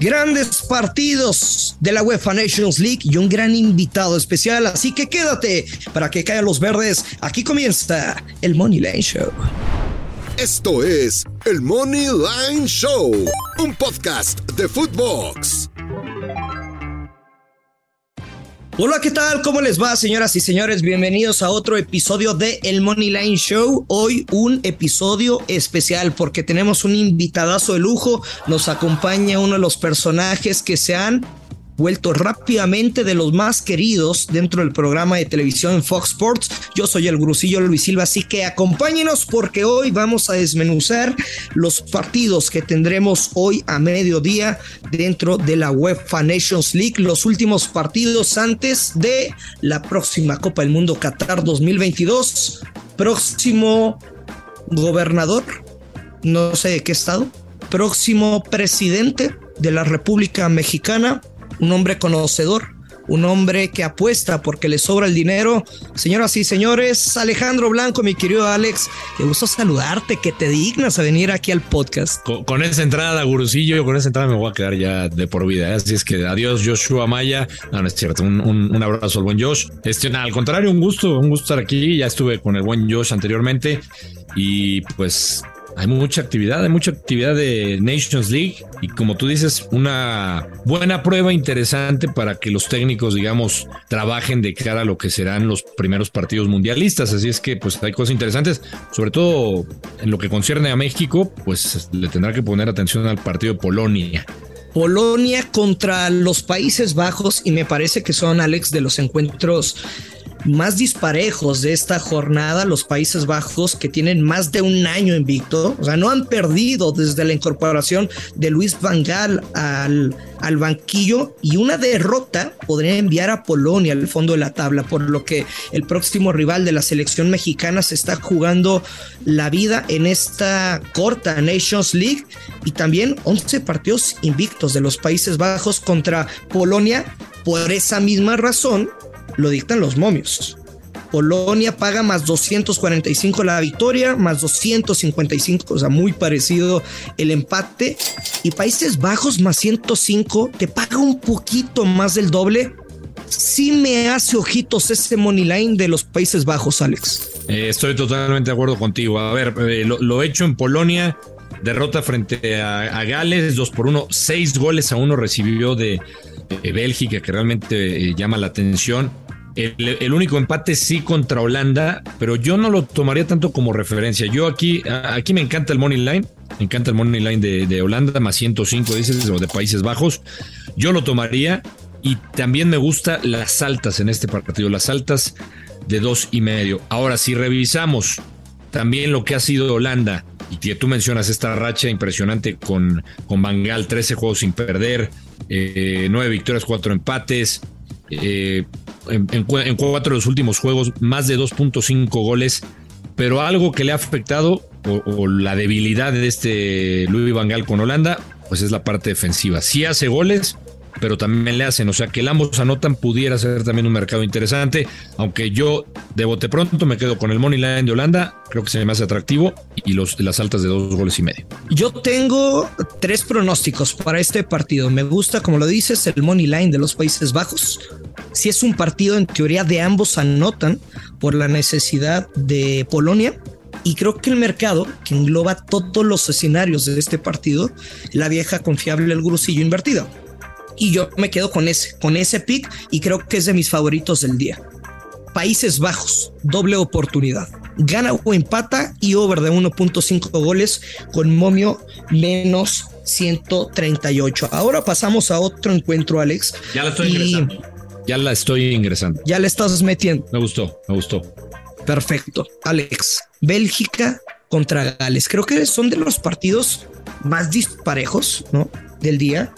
Grandes partidos de la UEFA Nations League y un gran invitado especial, así que quédate para que caigan los verdes. Aquí comienza el Money Line Show. Esto es el Money Line Show, un podcast de Footbox. Hola, ¿qué tal? ¿Cómo les va, señoras y señores? Bienvenidos a otro episodio de El Money Line Show. Hoy un episodio especial porque tenemos un invitadazo de lujo. Nos acompaña uno de los personajes que se han vuelto rápidamente de los más queridos dentro del programa de televisión Fox Sports. Yo soy el grusillo Luis Silva, así que acompáñenos porque hoy vamos a desmenuzar los partidos que tendremos hoy a mediodía dentro de la UEFA Nations League, los últimos partidos antes de la próxima Copa del Mundo Qatar 2022. Próximo gobernador, no sé de qué estado, próximo presidente de la República Mexicana, un hombre conocedor, un hombre que apuesta porque le sobra el dinero. Señoras y señores, Alejandro Blanco, mi querido Alex, qué gusto saludarte, que te dignas a venir aquí al podcast. Con, esa entrada, gurusillo, con esa entrada me voy a quedar ya de por vida. ¿eh? Así es que adiós, Joshua Maya. No, no es cierto. Un, abrazo al buen Josh. Este, al contrario, un gusto, un gusto estar aquí. Ya estuve con el buen Josh anteriormente y pues hay mucha actividad, hay mucha actividad de Nations League y como tú dices, una buena prueba interesante para que los técnicos, digamos, trabajen de cara a lo que serán los primeros partidos mundialistas. Así es que pues hay cosas interesantes, sobre todo en lo que concierne a México, pues le tendrá que poner atención al partido de Polonia. Polonia contra los Países Bajos y me parece que son, Alex, de los encuentros más disparejos de esta jornada, los Países Bajos, que tienen más de un año invicto, o sea, no han perdido desde la incorporación de Luis Van Gaal al, al banquillo y una derrota podría enviar a Polonia al fondo de la tabla, por lo que el próximo rival de la selección mexicana se está jugando la vida en esta corta Nations League y también 11 partidos invictos de los Países Bajos contra Polonia. Por esa misma razón, lo dictan los momios. Polonia paga más 245 la victoria, más 255, o sea, muy parecido el empate. Y Países Bajos más 105, te paga un poquito más del doble. Sí me hace ojitos ese money line de los Países Bajos, Alex. Eh, estoy totalmente de acuerdo contigo. A ver, eh, lo, hecho en Polonia, derrota frente a, Gales, 2 por 1, 6 goles a 1 recibió de, Bélgica, que realmente eh, llama la atención el, único empate sí contra Holanda, pero yo no lo tomaría tanto como referencia. Yo aquí, aquí me encanta el money line, me encanta el money line de, Holanda, más 105 dices, o de Países Bajos. Yo lo tomaría y también me gusta las altas en este partido, las altas de dos y medio. Ahora, si revisamos también lo que ha sido Holanda, y que tú mencionas esta racha impresionante con, con Bangal, 13 juegos sin perder, eh, 9 victorias, 4 empates, eh, en, cuatro de los últimos juegos, más de 2.5 goles, pero algo que le ha afectado o, la debilidad de este Luis Vangal con Holanda, pues es la parte defensiva. Sí hace goles, pero también le hacen. O sea, que el ambos anotan pudiera ser también un mercado interesante. Aunque yo de bote pronto me quedo con el Money Line de Holanda, creo que se me hace atractivo y los, las altas de dos goles y medio. Yo tengo tres pronósticos para este partido. Me gusta, como lo dices, el Money Line de los Países Bajos. Si es un partido en teoría de ambos anotan por la necesidad de Polonia. Y creo que el mercado, que engloba todos los escenarios de este partido, la vieja confiable, el grusillo invertido y yo me quedo con ese, con ese pick y creo que es de mis favoritos del día. Países Bajos, doble oportunidad. Gana o empata y over de 1.5 goles con momio menos 138. Ahora pasamos a otro encuentro, Alex. Ya la estoy ingresando. Ya la estoy ingresando. Ya la estás metiendo. Me gustó, me gustó. Perfecto. Alex, Bélgica contra Gales. Creo que son de los partidos más disparejos, ¿no? Del día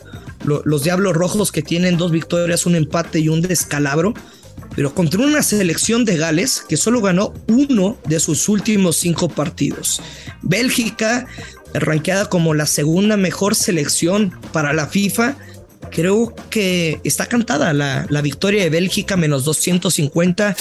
los Diablos Rojos que tienen dos victorias, un empate y un descalabro, pero contra una selección de Gales que solo ganó uno de sus últimos cinco partidos. Bélgica, ranqueada como la segunda mejor selección para la FIFA, creo que está cantada la, la victoria de Bélgica menos 250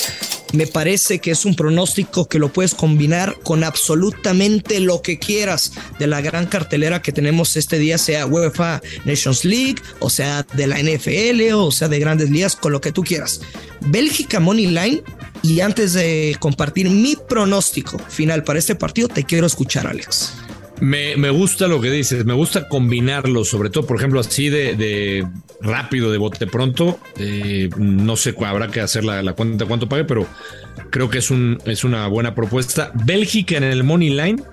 Me parece que es un pronóstico que lo puedes combinar con absolutamente lo que quieras de la gran cartelera que tenemos este día, sea UEFA Nations League, o sea de la NFL, o sea de grandes ligas, con lo que tú quieras. Bélgica Money Line. Y antes de compartir mi pronóstico final para este partido, te quiero escuchar, Alex. Me, me, gusta lo que dices, me gusta combinarlo, sobre todo, por ejemplo, así de, de rápido, de bote pronto. Eh, no sé, habrá que hacer la, la, cuenta cuánto pague, pero creo que es, un, es una buena propuesta. Bélgica en el Money Line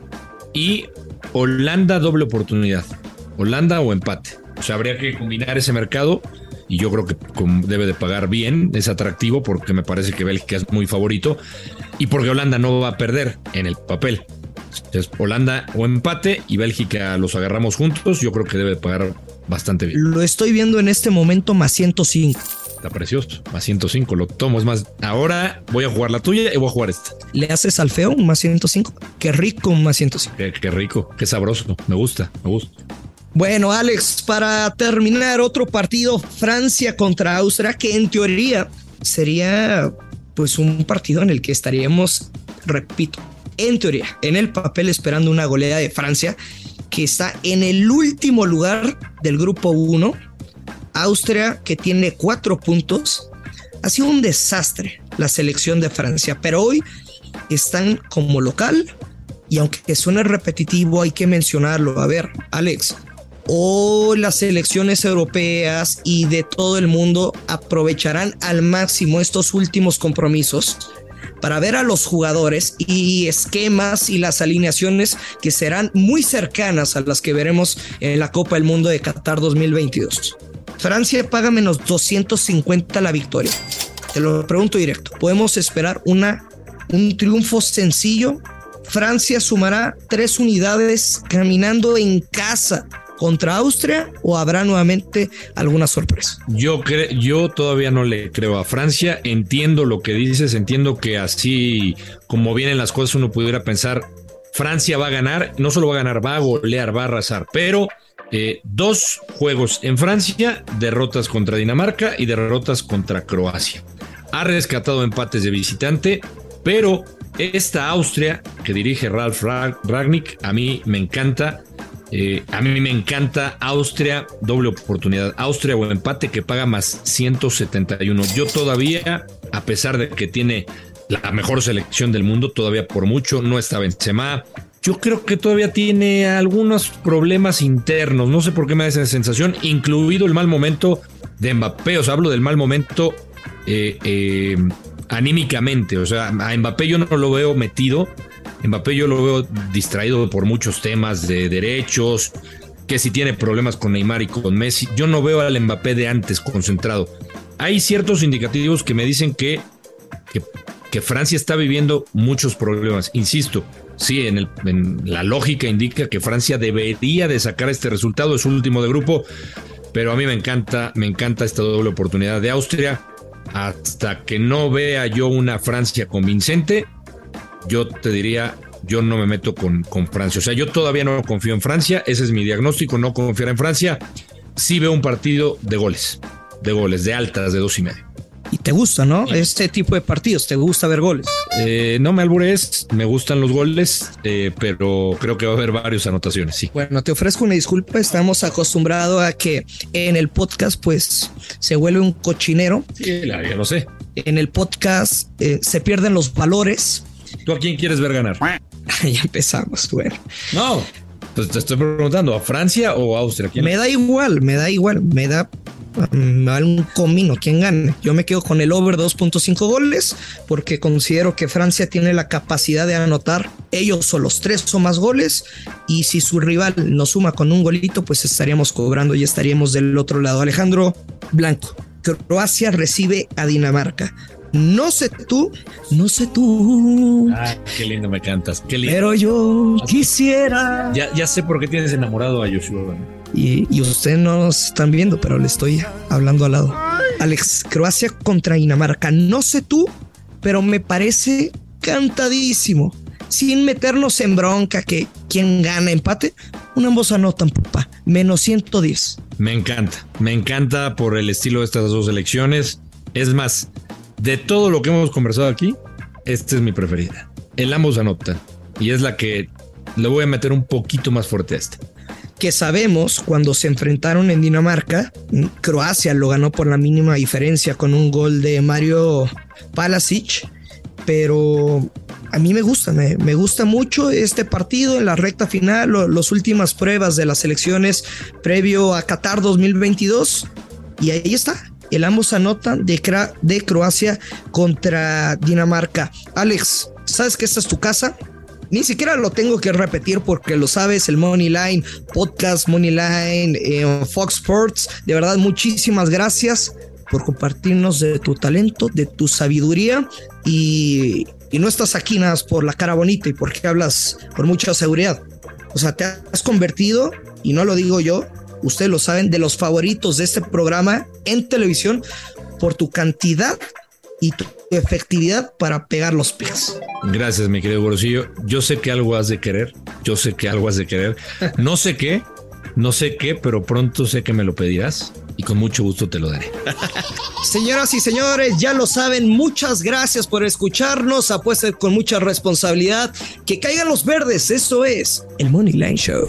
y Holanda doble oportunidad. Holanda o empate. O sea, habría que combinar ese mercado y yo creo que debe de pagar bien, es atractivo porque me parece que Bélgica es muy favorito y porque Holanda no va a perder en el papel. Entonces, Holanda o empate y Bélgica los agarramos juntos, yo creo que debe pagar bastante bien. Lo estoy viendo en este momento más 105. Está precioso, más 105, lo tomo. Es más, ahora voy a jugar la tuya y voy a jugar esta. ¿Le haces al feo un más 105? Qué rico un más 105. Qué, qué rico, qué sabroso. Me gusta, me gusta. Bueno, Alex, para terminar otro partido, Francia contra Austria, que en teoría sería pues un partido en el que estaríamos, repito, en teoría, en el papel esperando una goleada de Francia, que está en el último lugar del grupo 1. Austria, que tiene cuatro puntos. Ha sido un desastre la selección de Francia, pero hoy están como local. Y aunque suene repetitivo, hay que mencionarlo. A ver, Alex, o las selecciones europeas y de todo el mundo aprovecharán al máximo estos últimos compromisos para ver a los jugadores y esquemas y las alineaciones que serán muy cercanas a las que veremos en la Copa del Mundo de Qatar 2022. Francia paga menos 250 la victoria. Te lo pregunto directo. ¿Podemos esperar una, un triunfo sencillo? Francia sumará tres unidades caminando en casa contra Austria o habrá nuevamente alguna sorpresa? Yo, yo todavía no le creo a Francia. Entiendo lo que dices, entiendo que así como vienen las cosas uno pudiera pensar, Francia va a ganar, no solo va a ganar, va a golear, va a arrasar, pero eh, dos juegos en Francia, derrotas contra Dinamarca y derrotas contra Croacia. Ha rescatado empates de visitante, pero esta Austria que dirige Ralf Ragnick a mí me encanta eh, a mí me encanta Austria, doble oportunidad. Austria o empate que paga más 171. Yo todavía, a pesar de que tiene la mejor selección del mundo, todavía por mucho, no está Benzema. Yo creo que todavía tiene algunos problemas internos. No sé por qué me da esa sensación, incluido el mal momento de Mbappé. O sea, hablo del mal momento eh, eh, anímicamente. O sea, a Mbappé yo no lo veo metido Mbappé yo lo veo distraído por muchos temas de derechos, que si tiene problemas con Neymar y con Messi. Yo no veo al Mbappé de antes concentrado. Hay ciertos indicativos que me dicen que, que, Francia está viviendo muchos problemas. Insisto, sí, en, el, en la lógica indica que Francia debería de sacar este resultado, es último de grupo, pero a mí me encanta, me encanta esta doble oportunidad de Austria. Hasta que no vea yo una Francia convincente, yo te diría, yo no me meto con, con Francia. O sea, yo todavía no confío en Francia, ese es mi diagnóstico, no confiar en Francia. Sí veo un partido de goles, de goles, de altas, de dos y medio. Y te gusta, ¿no? Este tipo de partidos, ¿te gusta ver goles? Eh, no me albures, me gustan los goles, eh, pero creo que va a haber varias anotaciones, sí. Bueno, te ofrezco una disculpa, estamos acostumbrados a que en el podcast pues se vuelve un cochinero. Sí, ya lo sé. En el podcast eh, se pierden los valores, ¿Tú a quién quieres ver ganar? ya empezamos, güey. No, pues te estoy preguntando, ¿a Francia o a Austria? Me da igual, me da igual, me da mm, un comino quién gane. Yo me quedo con el over 2.5 goles porque considero que Francia tiene la capacidad de anotar ellos o los tres o más goles y si su rival nos suma con un golito pues estaríamos cobrando y estaríamos del otro lado. Alejandro Blanco, Croacia recibe a Dinamarca. No sé tú, no sé tú. Ah, qué lindo me cantas. Qué lindo. Pero yo quisiera. Ya, ya sé por qué tienes enamorado a Joshua. Y, y ustedes no nos están viendo, pero le estoy hablando al lado. Alex, Croacia contra Dinamarca. No sé tú, pero me parece cantadísimo. Sin meternos en bronca que quien gana empate, una ambos anotan, papá. Menos 110. Me encanta, me encanta por el estilo de estas dos elecciones. Es más, de todo lo que hemos conversado aquí, esta es mi preferida. El ambos anotan. Y es la que le voy a meter un poquito más fuerte a este. Que sabemos cuando se enfrentaron en Dinamarca, Croacia lo ganó por la mínima diferencia con un gol de Mario Palasic, pero a mí me gusta, me, me, gusta mucho este partido en la recta final, las últimas pruebas de las elecciones previo a Qatar 2022. Y ahí está, el ambos anotan de, de Croacia contra Dinamarca. Alex, ¿sabes que esta es tu casa? Ni siquiera lo tengo que repetir porque lo sabes, el Money Line Podcast, Money Line, eh, Fox Sports. De verdad, muchísimas gracias por compartirnos de tu talento, de tu sabiduría y, y no estás aquí nada por la cara bonita y porque hablas con mucha seguridad. O sea, te has convertido, y no lo digo yo, ustedes lo saben, de los favoritos de este programa en televisión por tu cantidad y tu efectividad para pegar los pies. Gracias, mi querido Gorosillo. Yo sé que algo has de querer, yo sé que algo has de querer. No sé qué, no sé qué, pero pronto sé que me lo pedirás y con mucho gusto te lo daré. Señoras y señores, ya lo saben, muchas gracias por escucharnos. Apuesta con mucha responsabilidad. Que caigan los verdes, eso es el Money Line Show.